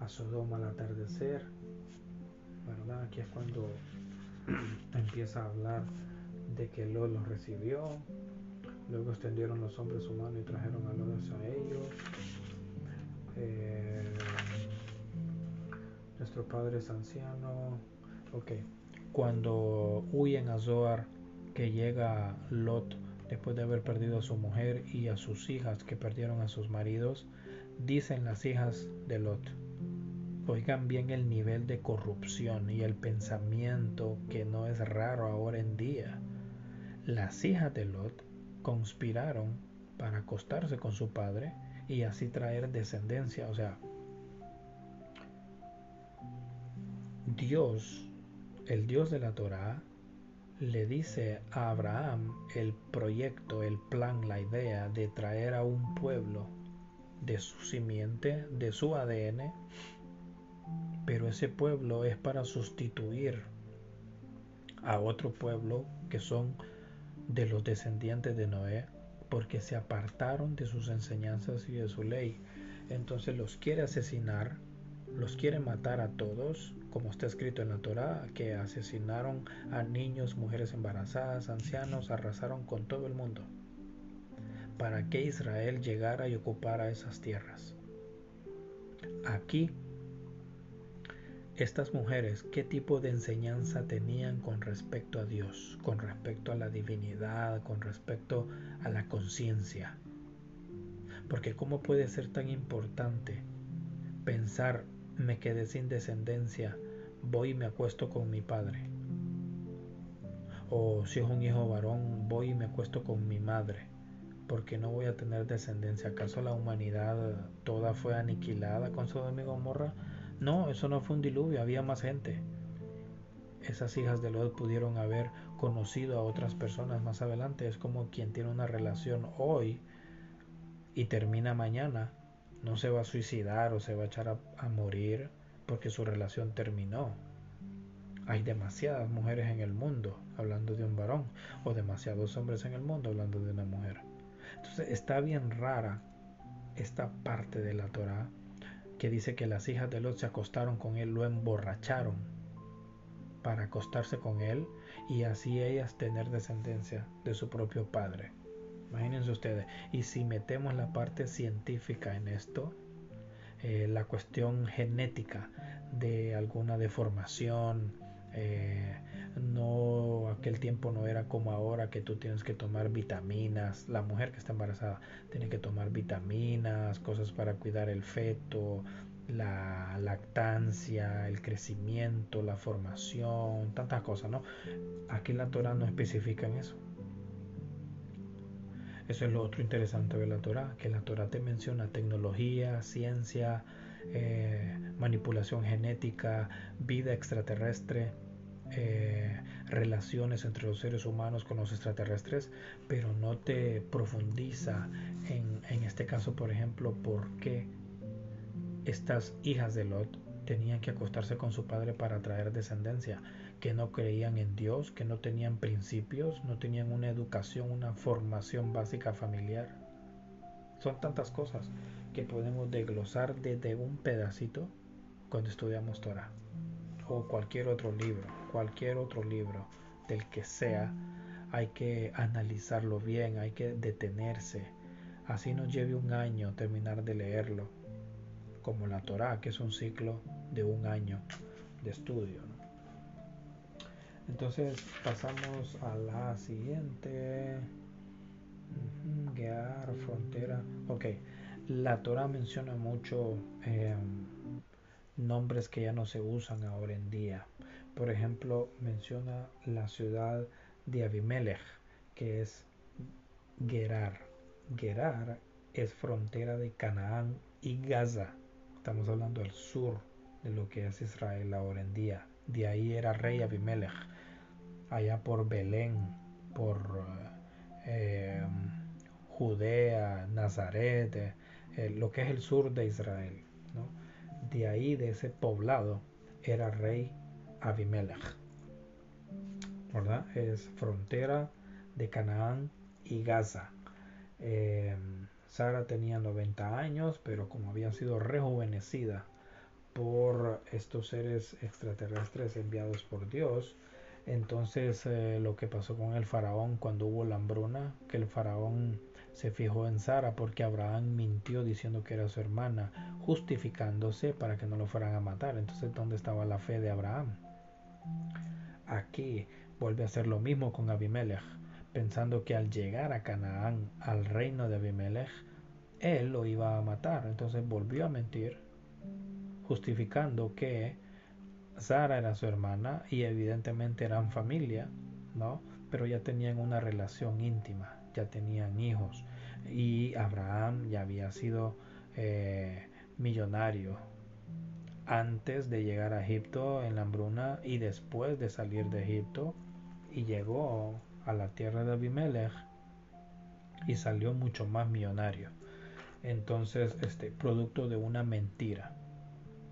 a Sodoma al atardecer, ¿verdad? Aquí es cuando empieza a hablar de que Lot los recibió, luego extendieron los hombres humanos y trajeron a Lot a ellos. Eh, nuestro padre es anciano. Ok. Cuando huyen a Zoar, que llega Lot después de haber perdido a su mujer y a sus hijas que perdieron a sus maridos, dicen las hijas de Lot. Oigan bien el nivel de corrupción y el pensamiento que no es raro ahora en día. Las hijas de Lot conspiraron para acostarse con su padre y así traer descendencia, o sea, Dios, el Dios de la Torá, le dice a Abraham el proyecto, el plan, la idea de traer a un pueblo de su simiente, de su ADN, pero ese pueblo es para sustituir a otro pueblo que son de los descendientes de Noé, porque se apartaron de sus enseñanzas y de su ley. Entonces los quiere asesinar, los quiere matar a todos como está escrito en la Torá, que asesinaron a niños, mujeres embarazadas, ancianos, arrasaron con todo el mundo, para que Israel llegara y ocupara esas tierras. Aquí estas mujeres qué tipo de enseñanza tenían con respecto a Dios, con respecto a la divinidad, con respecto a la conciencia. Porque ¿cómo puede ser tan importante pensar me quedé sin descendencia, voy y me acuesto con mi padre? O si es un hijo varón, voy y me acuesto con mi madre, porque no voy a tener descendencia. ¿Acaso la humanidad toda fue aniquilada con su amigo Gomorra? No, eso no fue un diluvio, había más gente. Esas hijas de Lot pudieron haber conocido a otras personas más adelante. Es como quien tiene una relación hoy y termina mañana. No se va a suicidar o se va a echar a, morir porque su relación terminó. Hay demasiadas mujeres en el mundo hablando de un varón o demasiados hombres en el mundo hablando de una mujer. Entonces está bien rara esta parte de la Torah que dice que las hijas de Lot se acostaron con él, lo emborracharon para acostarse con él y así ellas tener descendencia de su propio padre. Imagínense ustedes, y si metemos la parte científica en esto, eh, la cuestión genética de alguna deformación, eh, no aquel tiempo no era como ahora que tú tienes que tomar vitaminas. La mujer que está embarazada tiene que tomar vitaminas cosas para cuidar el feto la lactancia el crecimiento la formación tantas cosas no aquí la Torah no especifica en eso eso es lo otro interesante de la Torah que la Torah te menciona tecnología ciencia eh, manipulación genética vida extraterrestre eh, relaciones entre los seres humanos con los extraterrestres, pero no te profundiza en, en este caso, por ejemplo, por qué estas hijas de Lot tenían que acostarse con su padre para traer descendencia, que no creían en Dios, que no tenían principios, no tenían una educación, una formación básica familiar. Son tantas cosas que podemos desglosar desde un pedacito cuando estudiamos Torah o cualquier otro libro, cualquier otro libro del que sea, hay que analizarlo bien, hay que detenerse. Así nos lleve un año terminar de leerlo, como la Torah, que es un ciclo de un año de estudio. Entonces pasamos a la siguiente. Guiar, frontera. Ok, la Torah menciona mucho em, nombres que ya no se usan ahora en día. Por ejemplo, menciona la ciudad de Abimelech, que es Gerar. Gerar es frontera de Canaán y Gaza. Estamos hablando del sur de lo que es Israel ahora en día. De ahí era rey Abimelech. Allá por Belén, por eh, Judea, Nazaret, eh, lo que es el sur de Israel. de ahí, de ese poblado, era rey Abimelech. Es frontera de Canaán y Gaza. Sara tenía 90 años, pero como había sido rejuvenecida por estos seres extraterrestres enviados por Dios, entonces eh, lo que pasó con el faraón cuando hubo la hambruna, que el faraón se fijó en Sara porque Abraham mintió diciendo que era su hermana, justificándose para que no lo fueran a matar. Entonces, ¿dónde estaba la fe de Abraham? Aquí vuelve a hacer lo mismo con Abimelech, pensando que al llegar a Canaán, al reino de Abimelech, él lo iba a matar. Entonces volvió a mentir, justificando que Sara era su hermana y evidentemente eran familia, ¿no? Pero ya tenían una relación íntima ya tenían hijos y Abraham ya había sido eh, millonario antes de llegar a Egipto en la hambruna y después de salir de Egipto y llegó a la tierra de Abimelech y salió mucho más millonario. Entonces, este producto de una mentira,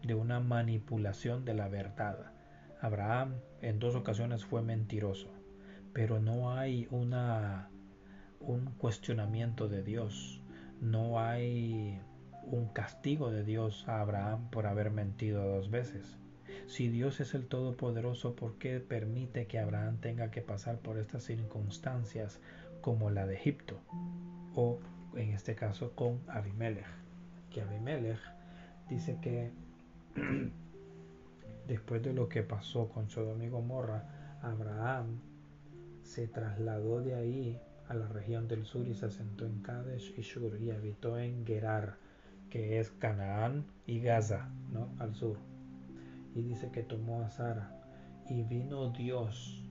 de una manipulación de la verdad. Abraham en dos ocasiones fue mentiroso, pero no hay una un cuestionamiento de Dios, no hay un castigo de Dios a Abraham por haber mentido dos veces. Si Dios es el Todopoderoso, ¿por qué permite que Abraham tenga que pasar por estas circunstancias como la de Egipto? O en este caso con Abimelech. Que Abimelech dice que después de lo que pasó con Sodoma y Gomorra, Abraham se trasladó de ahí a la región del sur y se asentó en Kadesh y Shur y habitó en Gerar, que es Canaán y Gaza, ¿no? Al sur. Y dice que tomó a Sara y vino Dios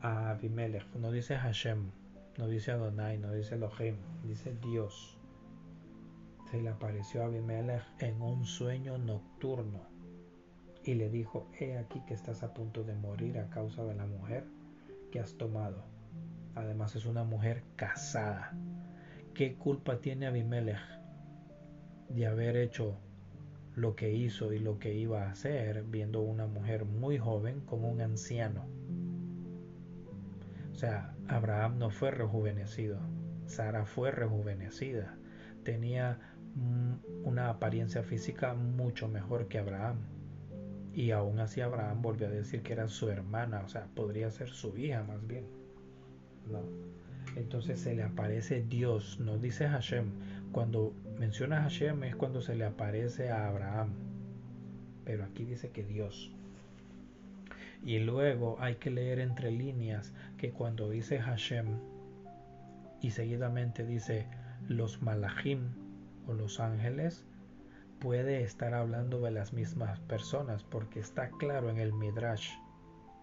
a Abimelech, no dice Hashem, no dice Adonai, no dice Elohim, dice Dios. Se le apareció a Abimelech en un sueño nocturno y le dijo, he aquí que estás a punto de morir a causa de la mujer que has tomado. Además es una mujer casada. ¿Qué culpa tiene Abimelech de haber hecho lo que hizo y lo que iba a hacer viendo una mujer muy joven con un anciano? O sea, Abraham no fue rejuvenecido, Sara fue rejuvenecida, tenía una apariencia física mucho mejor que Abraham. Y aún así Abraham volvió a decir que era su hermana, o sea, podría ser su hija más bien. No. Entonces se le aparece Dios, no dice Hashem. Cuando menciona Hashem es cuando se le aparece a Abraham. Pero aquí dice que Dios. Y luego hay que leer entre líneas que cuando dice Hashem y seguidamente dice los malachim o los ángeles, puede estar hablando de las mismas personas porque está claro en el Midrash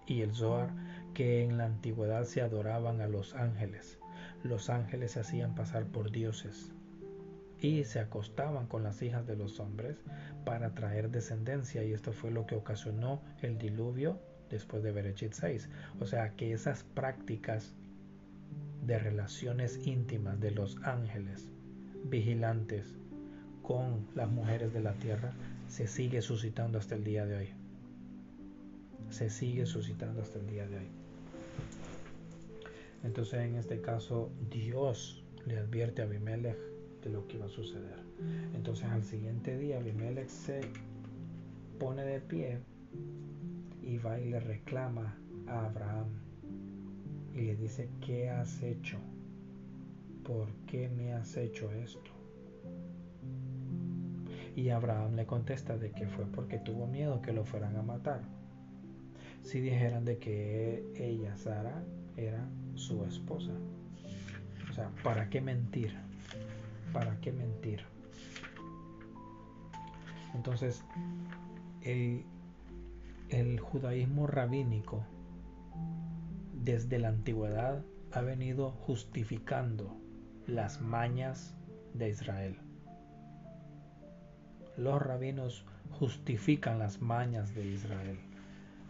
y el Zohar que en la antigüedad se adoraban a los ángeles. Los ángeles se hacían pasar por dioses y se acostaban con las hijas de los hombres para traer descendencia y esto fue lo que ocasionó el diluvio después de Berechit 6. O sea que esas prácticas de relaciones íntimas de los ángeles vigilantes con las mujeres de la tierra se sigue suscitando hasta el día de hoy. Se sigue suscitando hasta el día de hoy. Entonces en este caso Dios le advierte a Abimelech de lo que iba a suceder. Entonces al siguiente día Abimelech se pone de pie y va y le reclama a Abraham y le dice, ¿qué has hecho? ¿Por qué me has hecho esto? Y Abraham le contesta de que fue porque tuvo miedo que lo fueran a matar. Si dijeran de que ella, Sara, era su esposa. O sea, ¿para qué mentir? ¿Para qué mentir? Entonces, el el judaísmo rabínico desde la antigüedad ha venido justificando las mañas de Israel. Los rabinos justifican las mañas de Israel,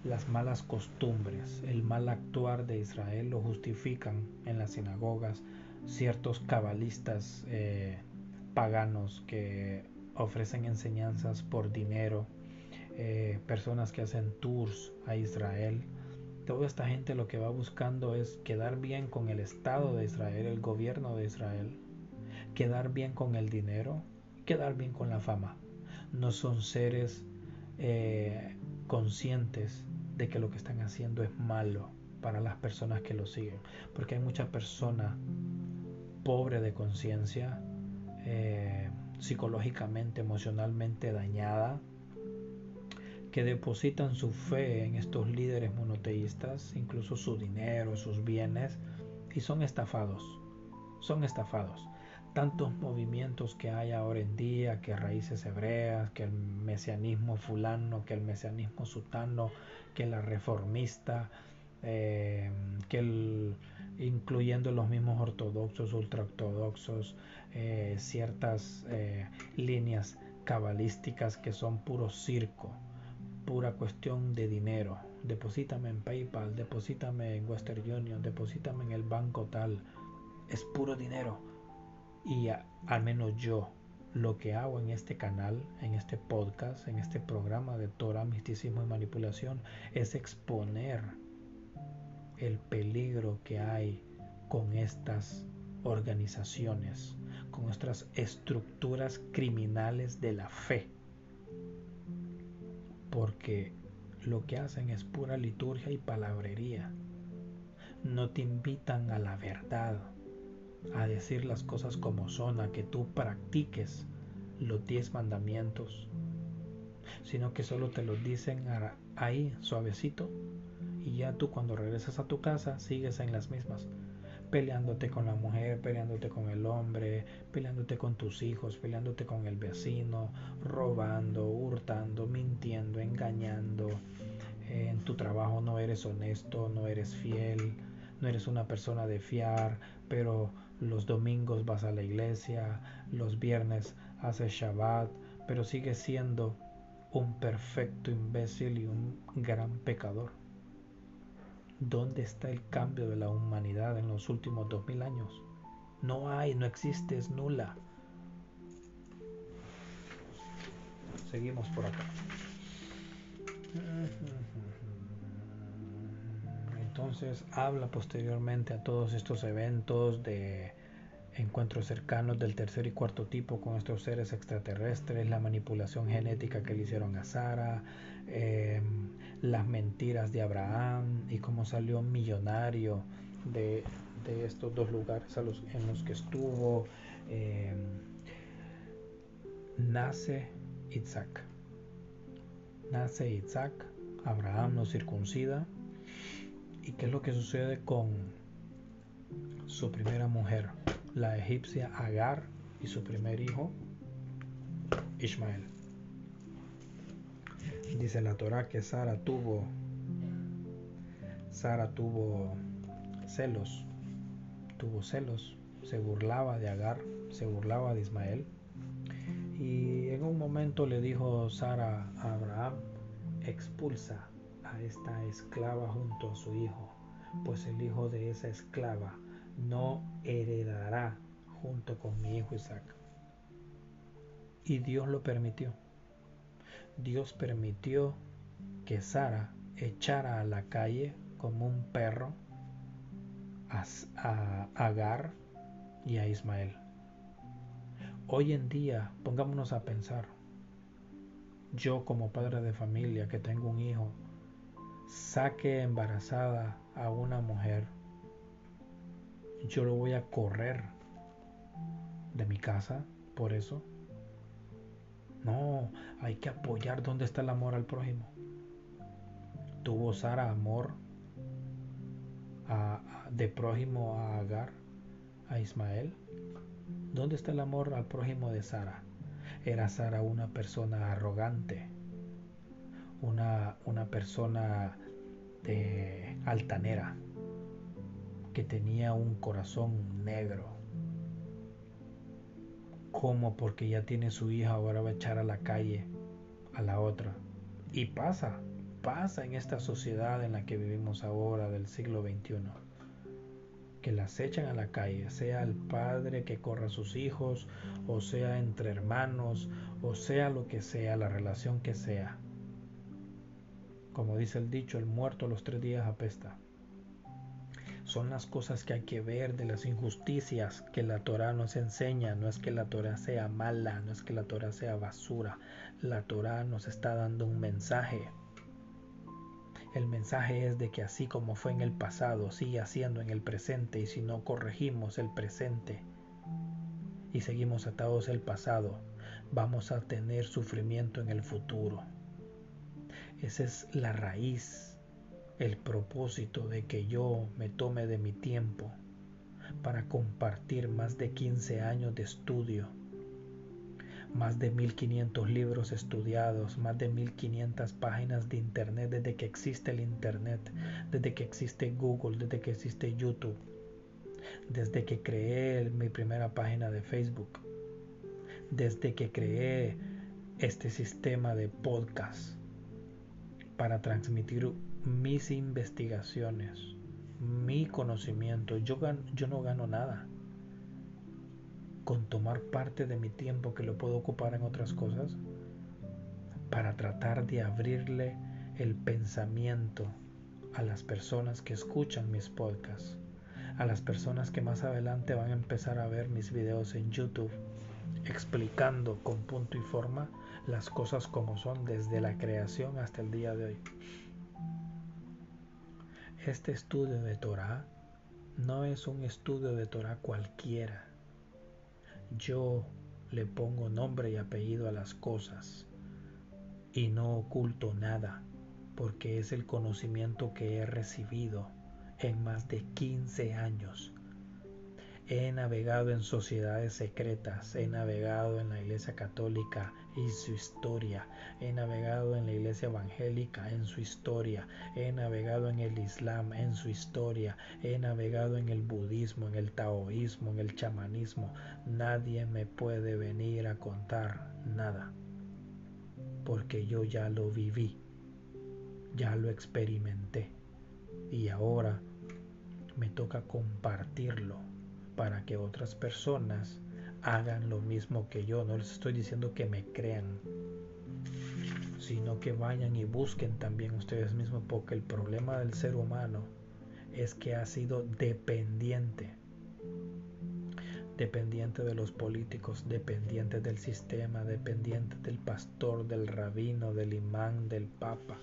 las malas costumbres, el mal actuar de Israel lo justifican en las sinagogas ciertos cabalistas eh, paganos que ofrecen enseñanzas por dinero eh, personas que hacen tours a Israel. Toda esta gente lo que va buscando es quedar bien con el Estado de Israel, el gobierno de Israel, quedar bien con el dinero, quedar bien con la fama. No son seres eh, conscientes de que lo que están haciendo es malo para las personas que lo siguen. Porque hay mucha persona pobre de conciencia, eh, psicológicamente, emocionalmente dañada, que depositan su fe en estos líderes monoteístas, incluso su dinero, sus bienes, y son estafados. Son estafados. Tantos movimientos que hay ahora en día, que raíces hebreas, que el mesianismo fulano, que el mesianismo sutano, que la reformista, eh, que el, incluyendo los mismos ortodoxos, ultraortodoxos, eh, ciertas eh, líneas cabalísticas que son puro circo pura cuestión de dinero. Deposítame en PayPal, deposítame en Western Union, deposítame en el banco tal. Es puro dinero. Y al menos yo lo que hago en este canal, en este podcast, en este programa de Torah, misticismo y manipulación es exponer el peligro que hay con estas organizaciones, con nuestras estructuras criminales de la fe porque lo que hacen es pura liturgia y palabrería. No te invitan a la verdad, a decir las cosas como son, a que tú practiques los diez mandamientos. sino que solo te lo dicen ahí suavecito y ya tú cuando regresas a tu casa sigues en las mismas peleándote con la mujer, peleándote con el hombre, peleándote con tus hijos, peleándote con el vecino, robando, hurtando, mintiendo, engañando. En tu trabajo no eres honesto, no eres fiel, no eres una persona de fiar, pero los domingos vas a la iglesia, los viernes haces Shabbat, pero sigues siendo un perfecto imbécil y un gran pecador. ¿Dónde está el cambio de la humanidad en los últimos dos mil años? No hay, no existe, es nula. Seguimos por acá. Entonces habla posteriormente a todos estos eventos de encuentros cercanos del tercer y cuarto tipo con estos seres extraterrestres, la manipulación genética que le hicieron a Sara, em, las mentiras de Abraham y cómo salió millonario de, estos dos lugares en los que estuvo. Em, nace Isaac. Nace Isaac, Abraham lo circuncida. ¿Y qué es lo que sucede con su primera mujer? la egipcia Agar y su primer hijo Ismael. Dice la Torah que Sara tuvo Sara tuvo celos, tuvo celos, se burlaba de Agar, se burlaba de Ismael. Y en un momento le dijo Sara a Abraham, expulsa a esta esclava junto a su hijo, pues el hijo de esa esclava no heredará junto con mi hijo Isaac. Y Dios lo permitió. Dios permitió que Sara echara a la calle como un perro a, Agar y a Ismael. Hoy en día, pongámonos a pensar, yo como padre de familia que tengo un hijo, saque embarazada a una mujer yo lo voy a correr de mi casa por eso. No, hay que apoyar donde está el amor al prójimo. Tuvo Sara amor de prójimo a Agar, a Ismael. ¿Dónde está el amor al prójimo de Sara? Era Sara una persona arrogante, una, una persona de altanera que tenía un corazón negro. Como porque ya tiene su hija ahora va a echar a la calle a la otra. Y pasa, pasa en esta sociedad en la que vivimos ahora del siglo XXI. Que las echan a la calle, sea el padre que corra a sus hijos, o sea entre hermanos, o sea lo que sea, la relación que sea. Como dice el dicho, el muerto los tres días apesta son las cosas que hay que ver de las injusticias que la Torah nos enseña. No es que la Torah sea mala, no es que la Torah sea basura. La Torah nos está dando un mensaje. El mensaje es de que así como fue en el pasado, sigue siendo en el presente y si no corregimos el presente y seguimos atados al pasado, vamos a tener sufrimiento en el futuro. Esa es la raíz el propósito de que yo me tome de mi tiempo para compartir más de 15 años de estudio, más de 1500 libros estudiados, más de 1500 páginas de internet desde que existe el internet, desde que existe Google, desde que existe YouTube, desde que creé mi primera página de Facebook, desde que creé este sistema de podcast para transmitir mis investigaciones, mi conocimiento. Yo, yo no gano nada con tomar parte de mi tiempo que lo puedo ocupar en otras cosas para tratar de abrirle el pensamiento a las personas que escuchan mis podcasts, a las personas que más adelante van a empezar a ver mis videos en YouTube explicando con punto y forma las cosas como son desde la creación hasta el día de hoy. Este estudio de Torah no es un estudio de Torah cualquiera. Yo le pongo nombre y apellido a las cosas. y no oculto nada, porque es el conocimiento que he recibido en más de 15 años He navegado en sociedades secretas, he navegado en la Iglesia Católica y su historia, he navegado en la Iglesia Evangélica en su historia, he navegado en el Islam en su historia, he navegado en el budismo, en el taoísmo, en el chamanismo. Nadie me puede venir a contar nada, porque yo ya lo viví, ya lo experimenté y ahora me toca compartirlo para que otras personas hagan lo mismo que yo. No les estoy diciendo que me crean, sino que vayan y busquen también ustedes mismos, porque el problema del ser humano es que ha sido dependiente dependiente de los políticos, dependiente del sistema, dependiente del pastor, del rabino, del imán, del papa,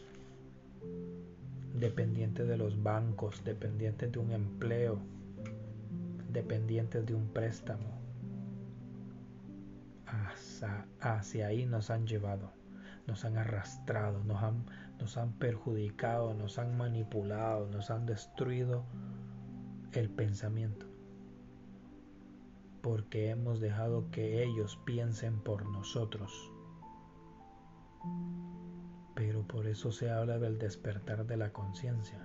dependiente de los bancos, dependiente de un empleo, dependientes de un préstamo. Hacia, ahí nos han llevado, nos han arrastrado, nos han, nos han perjudicado, nos han manipulado, nos han destruido el pensamiento. Porque hemos dejado que ellos piensen por nosotros. Pero por eso se habla del despertar de la conciencia.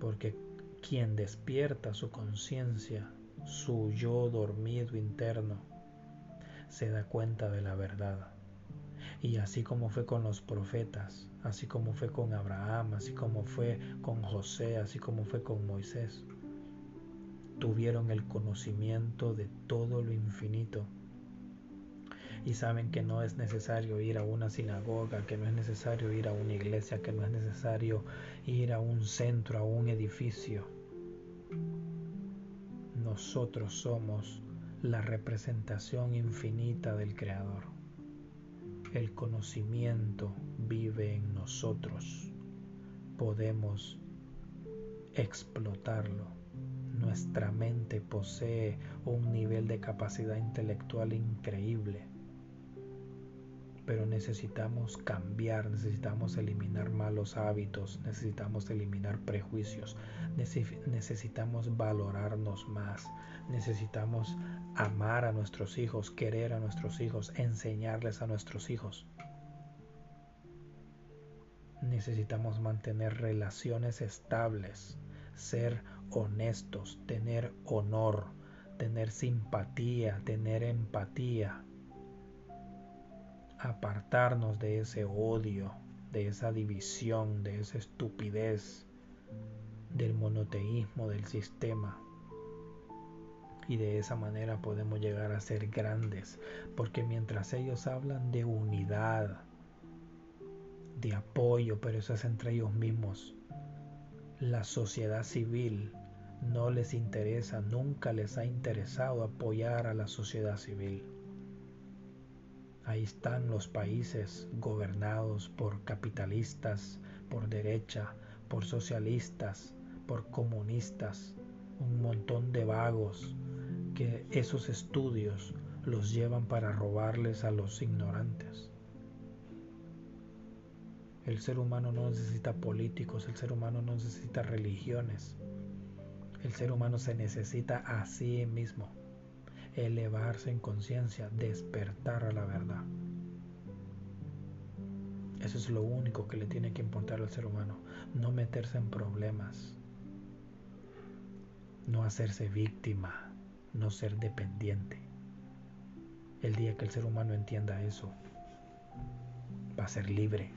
Porque quien despierta su conciencia, su yo dormido interno, se da cuenta de la verdad. Y así como fue con los profetas, así como fue con Abraham, así como fue con José, así como fue con Moisés, tuvieron el conocimiento de todo lo infinito. Y saben que no es necesario ir a una sinagoga, que no es necesario ir a una iglesia, que no es necesario ir a un centro, a un edificio nosotros somos la representación infinita del Creador. El conocimiento vive en nosotros. Podemos explotarlo. Nuestra mente posee un nivel de capacidad intelectual increíble pero necesitamos cambiar, necesitamos eliminar malos hábitos, necesitamos eliminar prejuicios, necesitamos valorarnos más, necesitamos amar a nuestros hijos, querer a nuestros hijos, enseñarles a nuestros hijos. Necesitamos mantener relaciones estables, ser honestos, tener honor, tener simpatía, tener empatía, apartarnos de ese odio, de esa división, de esa estupidez, del monoteísmo del sistema. Y de esa manera podemos llegar a ser grandes, porque mientras ellos hablan de unidad, de apoyo, pero eso es entre ellos mismos, la sociedad civil no les interesa, nunca les ha interesado apoyar a la sociedad civil. Ahí están los países gobernados por capitalistas, por derecha, por socialistas, por comunistas, un montón de vagos que esos estudios los llevan para robarles a los ignorantes. El ser humano no necesita políticos, el ser humano no necesita religiones. El ser humano se necesita a sí mismo elevarse en conciencia, despertar a la verdad. Eso es lo único que le tiene que importar al ser humano, no meterse en problemas, no hacerse víctima, no ser dependiente. El día que el ser humano entienda eso, va a ser libre.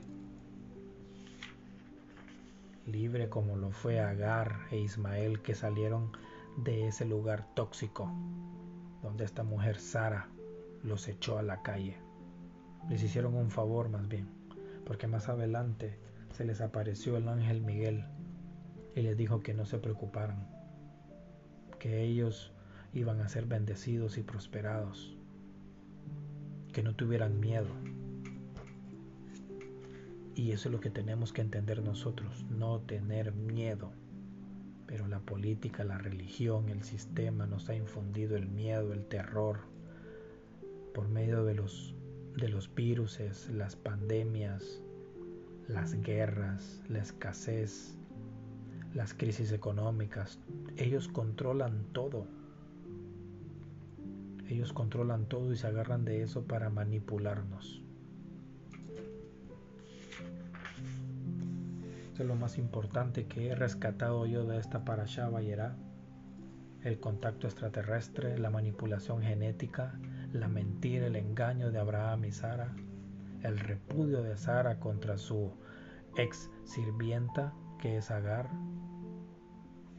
Libre como lo fue Agar e Ismael que salieron de ese lugar tóxico donde esta mujer Sara los echó a la calle. Les hicieron un favor más bien, porque más adelante se les apareció el ángel Miguel y les dijo que no se preocuparan, que ellos iban a ser bendecidos y prosperados, que no tuvieran miedo. Y eso es lo que tenemos que entender nosotros, no tener miedo. Pero la política, la religión, el sistema nos ha infundido el miedo, el terror, por medio de los de los virus, las pandemias, las guerras, la escasez, las crisis económicas. Ellos controlan todo. Ellos controlan todo y se agarran de eso para manipularnos. Es lo más importante que he rescatado yo de esta parasha Bayerá. El contacto extraterrestre, la manipulación genética, la mentira, el engaño de Abraham y Sara, el repudio de Sara contra su ex sirvienta que es Agar.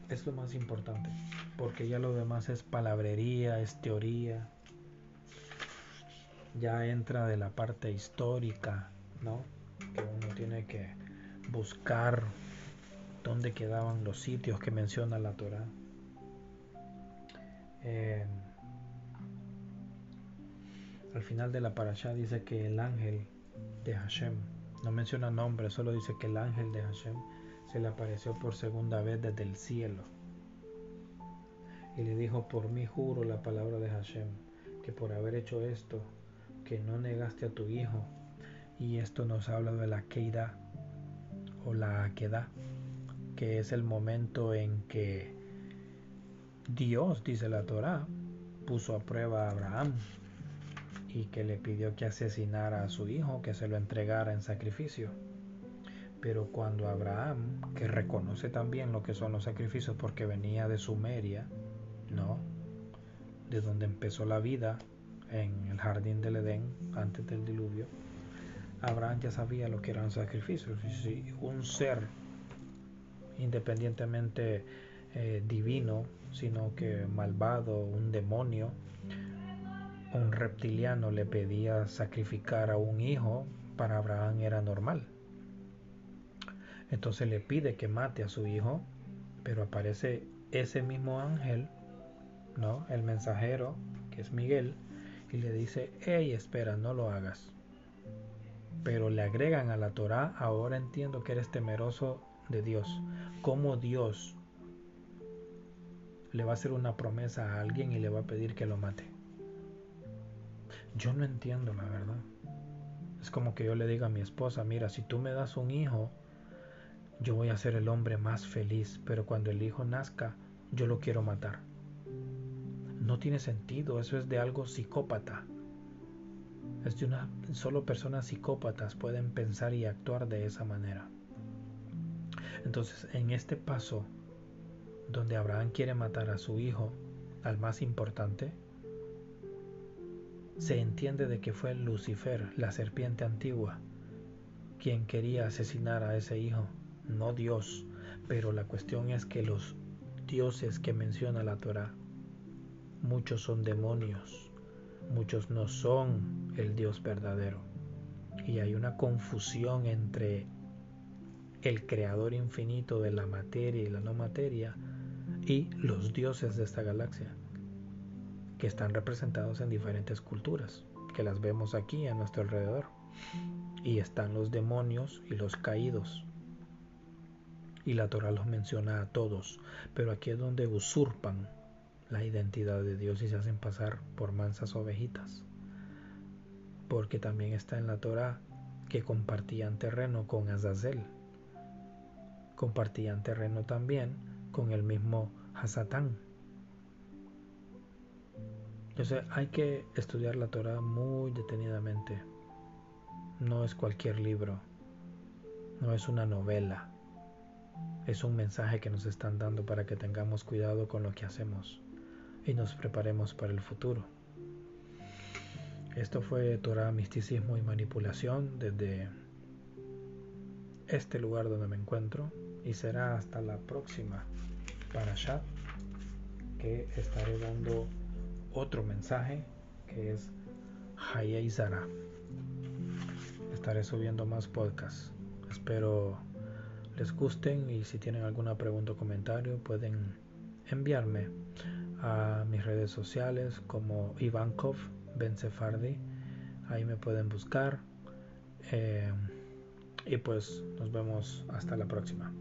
Es lo más importante, porque ya lo demás es palabrería, es teoría. Ya entra de la parte histórica, ¿no? Que uno tiene que buscar dónde quedaban los sitios que menciona la Torah. Eh, al final de la parasha dice que el ángel de Hashem, no menciona nombre, solo dice que el ángel de Hashem se le apareció por segunda vez desde el cielo. Y le dijo, por mí juro la palabra de Hashem, que por haber hecho esto, que no negaste a tu hijo. Y esto nos habla de la Keida o la queda que es el momento en que Dios, dice la Torah, puso a prueba a Abraham y que le pidió que asesinara a su hijo, que se lo entregara en sacrificio. Pero cuando Abraham, que reconoce también lo que son los sacrificios porque venía de Sumeria, ¿no? De donde empezó la vida en el jardín del Edén antes del diluvio, Abraham ya sabía lo que eran sacrificios. Si un ser independientemente eh, divino, sino que malvado, un demonio, un reptiliano le pedía sacrificar a un hijo, para Abraham era normal. Entonces le pide que mate a su hijo, pero aparece ese mismo ángel, ¿no? El mensajero, que es Miguel, y le dice, hey, espera, no lo hagas. Pero le agregan a la Torah, ahora entiendo que eres temeroso de Dios. Como Dios le va a hacer una promesa a alguien y le va a pedir que lo mate. Yo no entiendo la verdad. Es como que yo le diga a mi esposa, mira, si tú me das un hijo, yo voy a ser el hombre más feliz, pero cuando el hijo nazca, yo lo quiero matar. No tiene sentido, eso es de algo psicópata. Es de una solo personas psicópatas pueden pensar y actuar de esa manera. Entonces, en este paso donde Abraham quiere matar a su hijo, al más importante, se entiende de que fue Lucifer, la serpiente antigua, quien quería asesinar a ese hijo, no Dios. Pero la cuestión es que los dioses que menciona la Torah, muchos son demonios, muchos no son el Dios verdadero. Y hay una confusión entre el creador infinito de la materia y la no materia y los dioses de esta galaxia que están representados en diferentes culturas, que las vemos aquí a nuestro alrededor. Y están los demonios y los caídos. Y la Torah los menciona a todos, pero aquí es donde usurpan la identidad de Dios y se hacen pasar por mansas ovejitas. Porque también está en la Torah que compartían terreno con Azazel. Compartían terreno también con el mismo Hasatán entonces hay que estudiar la Torah muy detenidamente. No es cualquier libro, no es una novela, es un mensaje que nos están dando para que tengamos cuidado con lo que hacemos y nos preparemos para el futuro. Esto fue Torah, misticismo y manipulación desde este lugar donde me encuentro y será hasta la próxima para allá que estaré dando otro mensaje que es Hayei Zara. Estaré subiendo más podcasts. Espero les gusten y si tienen alguna pregunta o comentario pueden enviarme a mis redes sociales como Ivankov Benzefardi. Ahí me pueden buscar. Eh, y pues nos vemos hasta la próxima.